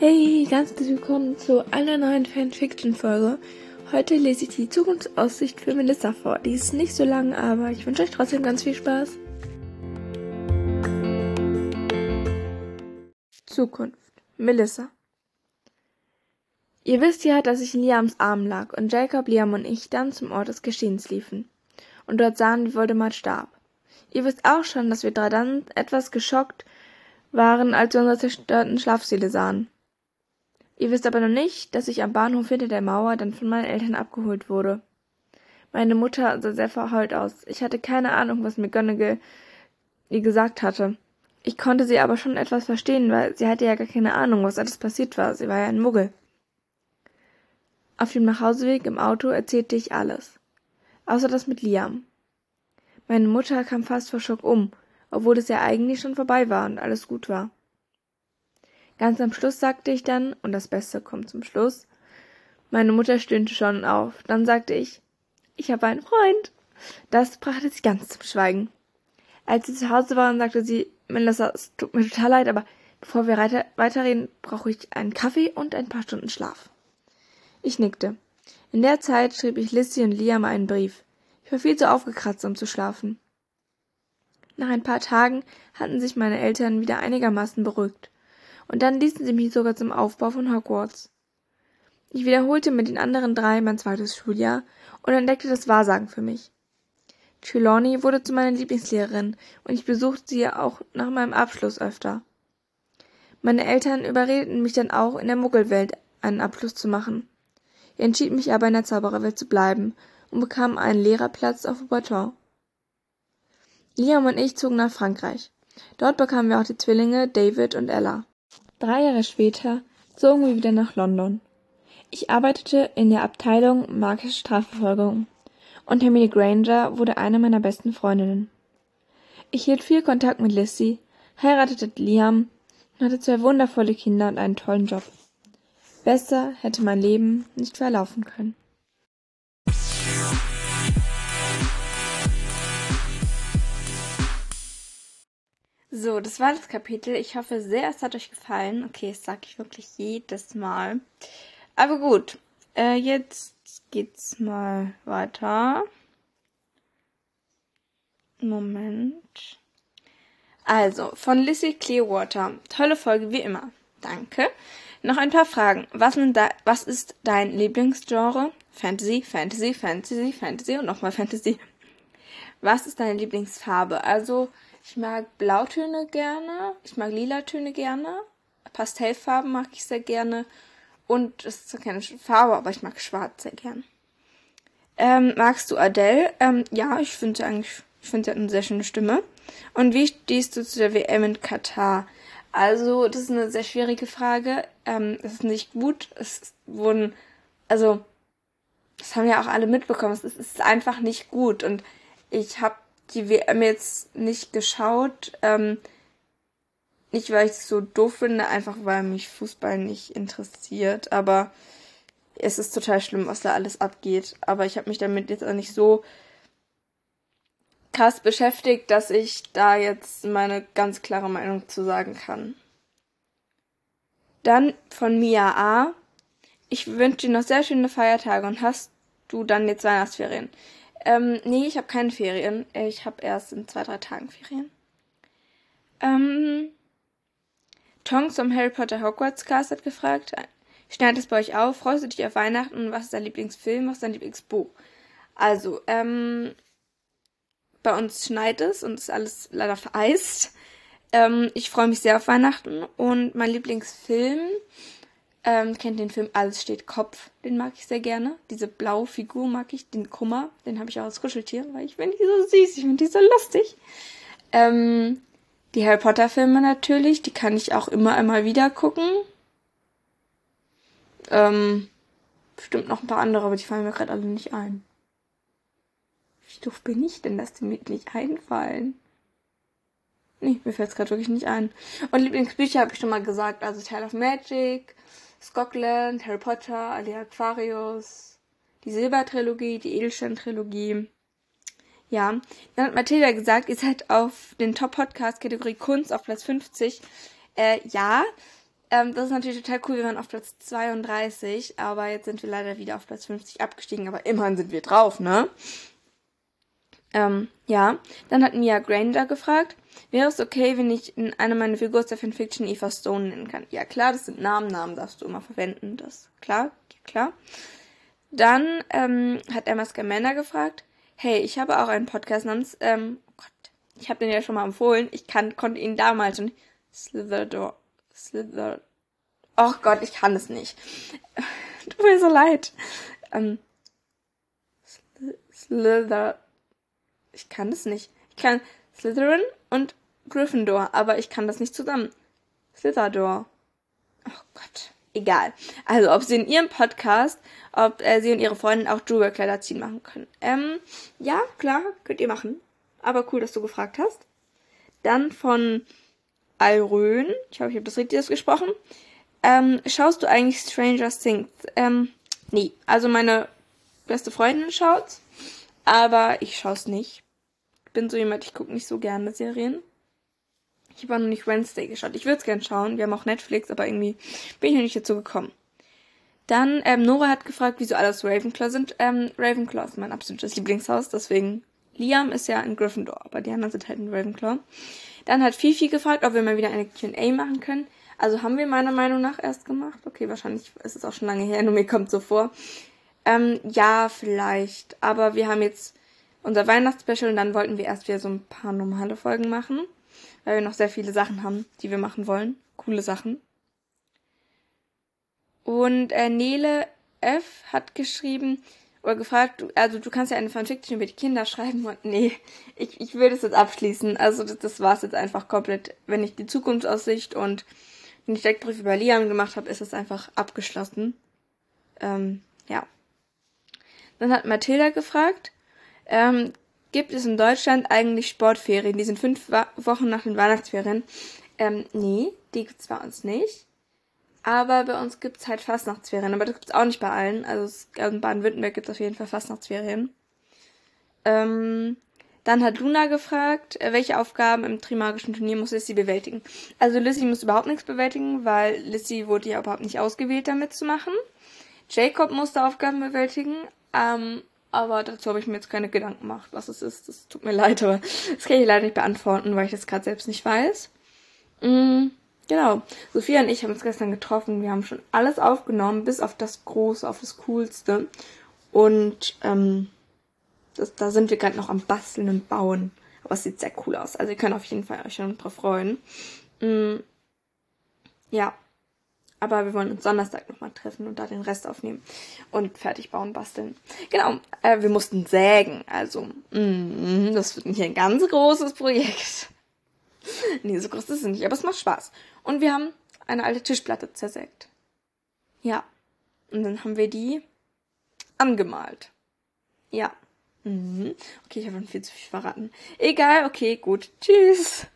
Hey, ganz willkommen zu einer neuen Fanfiction-Folge. Heute lese ich die Zukunftsaussicht für Melissa vor. Die ist nicht so lang, aber ich wünsche euch trotzdem ganz viel Spaß. Zukunft. Melissa. Ihr wisst ja, dass ich in Liams Arm lag und Jacob, Liam und ich dann zum Ort des Geschehens liefen und dort sahen, wie Voldemort starb. Ihr wisst auch schon, dass wir drei dann etwas geschockt waren, als wir unsere zerstörten Schlafsäle sahen. Ihr wisst aber noch nicht, dass ich am Bahnhof hinter der Mauer dann von meinen Eltern abgeholt wurde. Meine Mutter sah sehr verheult aus. Ich hatte keine Ahnung, was McGonagall ihr gesagt hatte. Ich konnte sie aber schon etwas verstehen, weil sie hatte ja gar keine Ahnung, was alles passiert war. Sie war ja ein Muggel. Auf dem Nachhauseweg im Auto erzählte ich alles. Außer das mit Liam. Meine Mutter kam fast vor Schock um, obwohl es ja eigentlich schon vorbei war und alles gut war. Ganz am Schluss sagte ich dann, und das Beste kommt zum Schluss, meine Mutter stöhnte schon auf. Dann sagte ich, ich habe einen Freund. Das brachte sie ganz zum Schweigen. Als sie zu Hause waren, sagte sie, Melissa, es tut mir total leid, aber bevor wir weiter weiterreden, brauche ich einen Kaffee und ein paar Stunden Schlaf. Ich nickte. In der Zeit schrieb ich Lissy und Liam einen Brief. Ich war viel zu aufgekratzt, um zu schlafen. Nach ein paar Tagen hatten sich meine Eltern wieder einigermaßen beruhigt und dann ließen sie mich sogar zum Aufbau von Hogwarts. Ich wiederholte mit den anderen drei mein zweites Schuljahr und entdeckte das Wahrsagen für mich. Trelawney wurde zu meiner Lieblingslehrerin und ich besuchte sie auch nach meinem Abschluss öfter. Meine Eltern überredeten mich dann auch, in der Muggelwelt einen Abschluss zu machen. Ich entschied mich aber in der Zaubererwelt zu bleiben und bekam einen Lehrerplatz auf Baton. Liam und ich zogen nach Frankreich. Dort bekamen wir auch die Zwillinge David und Ella. Drei Jahre später zogen wir wieder nach London. Ich arbeitete in der Abteilung Magische Strafverfolgung und Hermine Granger wurde eine meiner besten Freundinnen. Ich hielt viel Kontakt mit Lissy, heiratete Liam und hatte zwei wundervolle Kinder und einen tollen Job. Besser hätte mein Leben nicht verlaufen können. So, das war das Kapitel. Ich hoffe sehr, es hat euch gefallen. Okay, das sage ich wirklich jedes Mal. Aber gut, äh, jetzt geht's mal weiter. Moment. Also, von Lizzie Clearwater. Tolle Folge wie immer. Danke. Noch ein paar Fragen. Was, was ist dein Lieblingsgenre? Fantasy, Fantasy, Fantasy, Fantasy und nochmal Fantasy. Was ist deine Lieblingsfarbe? Also, ich mag Blautöne gerne, ich mag Lilatöne gerne, Pastellfarben mag ich sehr gerne und es ist keine Farbe, aber ich mag Schwarz sehr gern. Ähm, magst du Adele? Ähm, ja, ich finde sie eigentlich, ich finde sie hat eine sehr schöne Stimme. Und wie stehst du zu der WM in Katar? Also, das ist eine sehr schwierige Frage. Ähm, es ist nicht gut. Es wurden, also, das haben ja auch alle mitbekommen. Es ist, es ist einfach nicht gut. Und ich habe die WM jetzt nicht geschaut. Ähm, nicht, weil ich es so doof finde, einfach weil mich Fußball nicht interessiert. Aber es ist total schlimm, was da alles abgeht. Aber ich habe mich damit jetzt auch nicht so krass beschäftigt, dass ich da jetzt meine ganz klare Meinung zu sagen kann. Dann von Mia A. Ich wünsche dir noch sehr schöne Feiertage und hast du dann jetzt Weihnachtsferien? Ähm, nee, ich habe keine Ferien. Ich habe erst in zwei, drei Tagen Ferien. Ähm, Tongs vom Harry Potter Hogwarts Cast hat gefragt, schneidet es bei euch auf? Freust du dich auf Weihnachten? Was ist dein Lieblingsfilm? Was ist dein Lieblingsbuch? Also, ähm, bei uns schneit es und ist alles leider vereist. Ähm, ich freue mich sehr auf Weihnachten und mein Lieblingsfilm ähm, kennt den Film Alles steht Kopf. Den mag ich sehr gerne. Diese blaue Figur mag ich. Den Kummer. Den habe ich auch als Kuscheltier, weil ich finde die so süß. Ich finde die so lustig. Ähm, die Harry Potter Filme natürlich. Die kann ich auch immer einmal wieder gucken. Ähm, bestimmt noch ein paar andere, aber die fallen mir gerade alle nicht ein. Wie doof bin ich denn, dass die mir nicht einfallen? Nee, mir fällt es gerade wirklich nicht ein. Und Lieblingsbücher habe ich schon mal gesagt. Also Tale of Magic, Scotland, Harry Potter, Alia Aquarius, die Silbertrilogie, die Edelstein-Trilogie. Ja, dann hat Mathilda gesagt, ihr seid auf den Top-Podcast-Kategorie Kunst auf Platz 50. Äh, ja, Ähm, das ist natürlich total cool. Wir waren auf Platz 32, aber jetzt sind wir leider wieder auf Platz 50 abgestiegen. Aber immerhin sind wir drauf, ne? Ähm, ja. Dann hat Mia Granger gefragt, wäre es okay, wenn ich in einer meiner Figuren der Fanfiction Eva Stone nennen kann? Ja, klar, das sind Namen. Namen darfst du immer verwenden. Das, klar, klar. Dann ähm, hat Emma Scamanda gefragt, hey, ich habe auch einen Podcast namens, ähm, oh Gott, ich habe den ja schon mal empfohlen. Ich kann, konnte ihn damals schon. Slither Slither. Oh Gott, ich kann es nicht. Tut mir so leid. Ähm, Slither. Ich kann es nicht. Ich kann Slytherin und Gryffindor, aber ich kann das nicht zusammen. Slitherdor. Oh Gott. Egal. Also, ob sie in ihrem Podcast, ob äh, sie und ihre Freundin auch Jewel-Kleider ziehen machen können. Ähm, ja, klar, könnt ihr machen. Aber cool, dass du gefragt hast. Dann von Alrön, ich hoffe, ich habe das richtig ausgesprochen. Ähm, schaust du eigentlich Stranger Things? Ähm, nee. Also meine beste Freundin schaut's, aber ich schaue es nicht. Bin so jemand, ich gucke nicht so gerne Serien. Ich habe auch noch nicht Wednesday geschaut. Ich würde es gern schauen. Wir haben auch Netflix, aber irgendwie bin ich noch nicht dazu gekommen. Dann, ähm, Nora hat gefragt, wieso alle aus Ravenclaw sind. Ähm, Ravenclaw ist mein absolutes Lieblingshaus, deswegen Liam ist ja in Gryffindor, aber die anderen sind halt in Ravenclaw. Dann hat Fifi gefragt, ob wir mal wieder eine Q&A machen können. Also haben wir meiner Meinung nach erst gemacht. Okay, wahrscheinlich ist es auch schon lange her, nur mir kommt so vor. Ähm, ja, vielleicht. Aber wir haben jetzt unser Weihnachtsspecial und dann wollten wir erst wieder so ein paar normale Folgen machen. Weil wir noch sehr viele Sachen haben, die wir machen wollen. Coole Sachen. Und äh, Nele F. hat geschrieben, oder gefragt, also du kannst ja eine Fanfiction über die Kinder schreiben und nee, ich, ich würde es jetzt abschließen. Also das, das war es jetzt einfach komplett. Wenn ich die Zukunftsaussicht und den Steckbrief über Liam gemacht habe, ist es einfach abgeschlossen. Ähm, ja. Dann hat Mathilda gefragt, ähm, gibt es in Deutschland eigentlich Sportferien? Die sind fünf Wochen nach den Weihnachtsferien. Ähm, nee, die gibt's bei uns nicht. Aber bei uns gibt's halt Fastnachtsferien. Aber das gibt's auch nicht bei allen. Also in Baden-Württemberg gibt's auf jeden Fall Fastnachtsferien. Ähm, dann hat Luna gefragt, äh, welche Aufgaben im Trimagischen Turnier muss Lissy bewältigen. Also Lissy muss überhaupt nichts bewältigen, weil Lissy wurde ja überhaupt nicht ausgewählt, damit zu machen. Jacob musste Aufgaben bewältigen, ähm, aber dazu habe ich mir jetzt keine Gedanken gemacht, was es ist. Das tut mir leid, aber das kann ich leider nicht beantworten, weil ich das gerade selbst nicht weiß. Mhm. Genau. Sophia und ich haben uns gestern getroffen. Wir haben schon alles aufgenommen, bis auf das Große, auf das Coolste. Und ähm, das, da sind wir gerade noch am Basteln und Bauen. Aber es sieht sehr cool aus. Also ihr könnt auf jeden Fall euch schon drauf freuen. Mhm. Ja. Aber wir wollen uns Donnerstag nochmal treffen und da den Rest aufnehmen und fertig bauen, basteln. Genau, äh, wir mussten sägen. Also, mm, das wird nicht ein ganz großes Projekt. nee, so groß ist es nicht, aber es macht Spaß. Und wir haben eine alte Tischplatte zersägt. Ja. Und dann haben wir die angemalt. Ja. Mhm. Okay, ich habe schon viel zu viel verraten. Egal, okay, gut. Tschüss.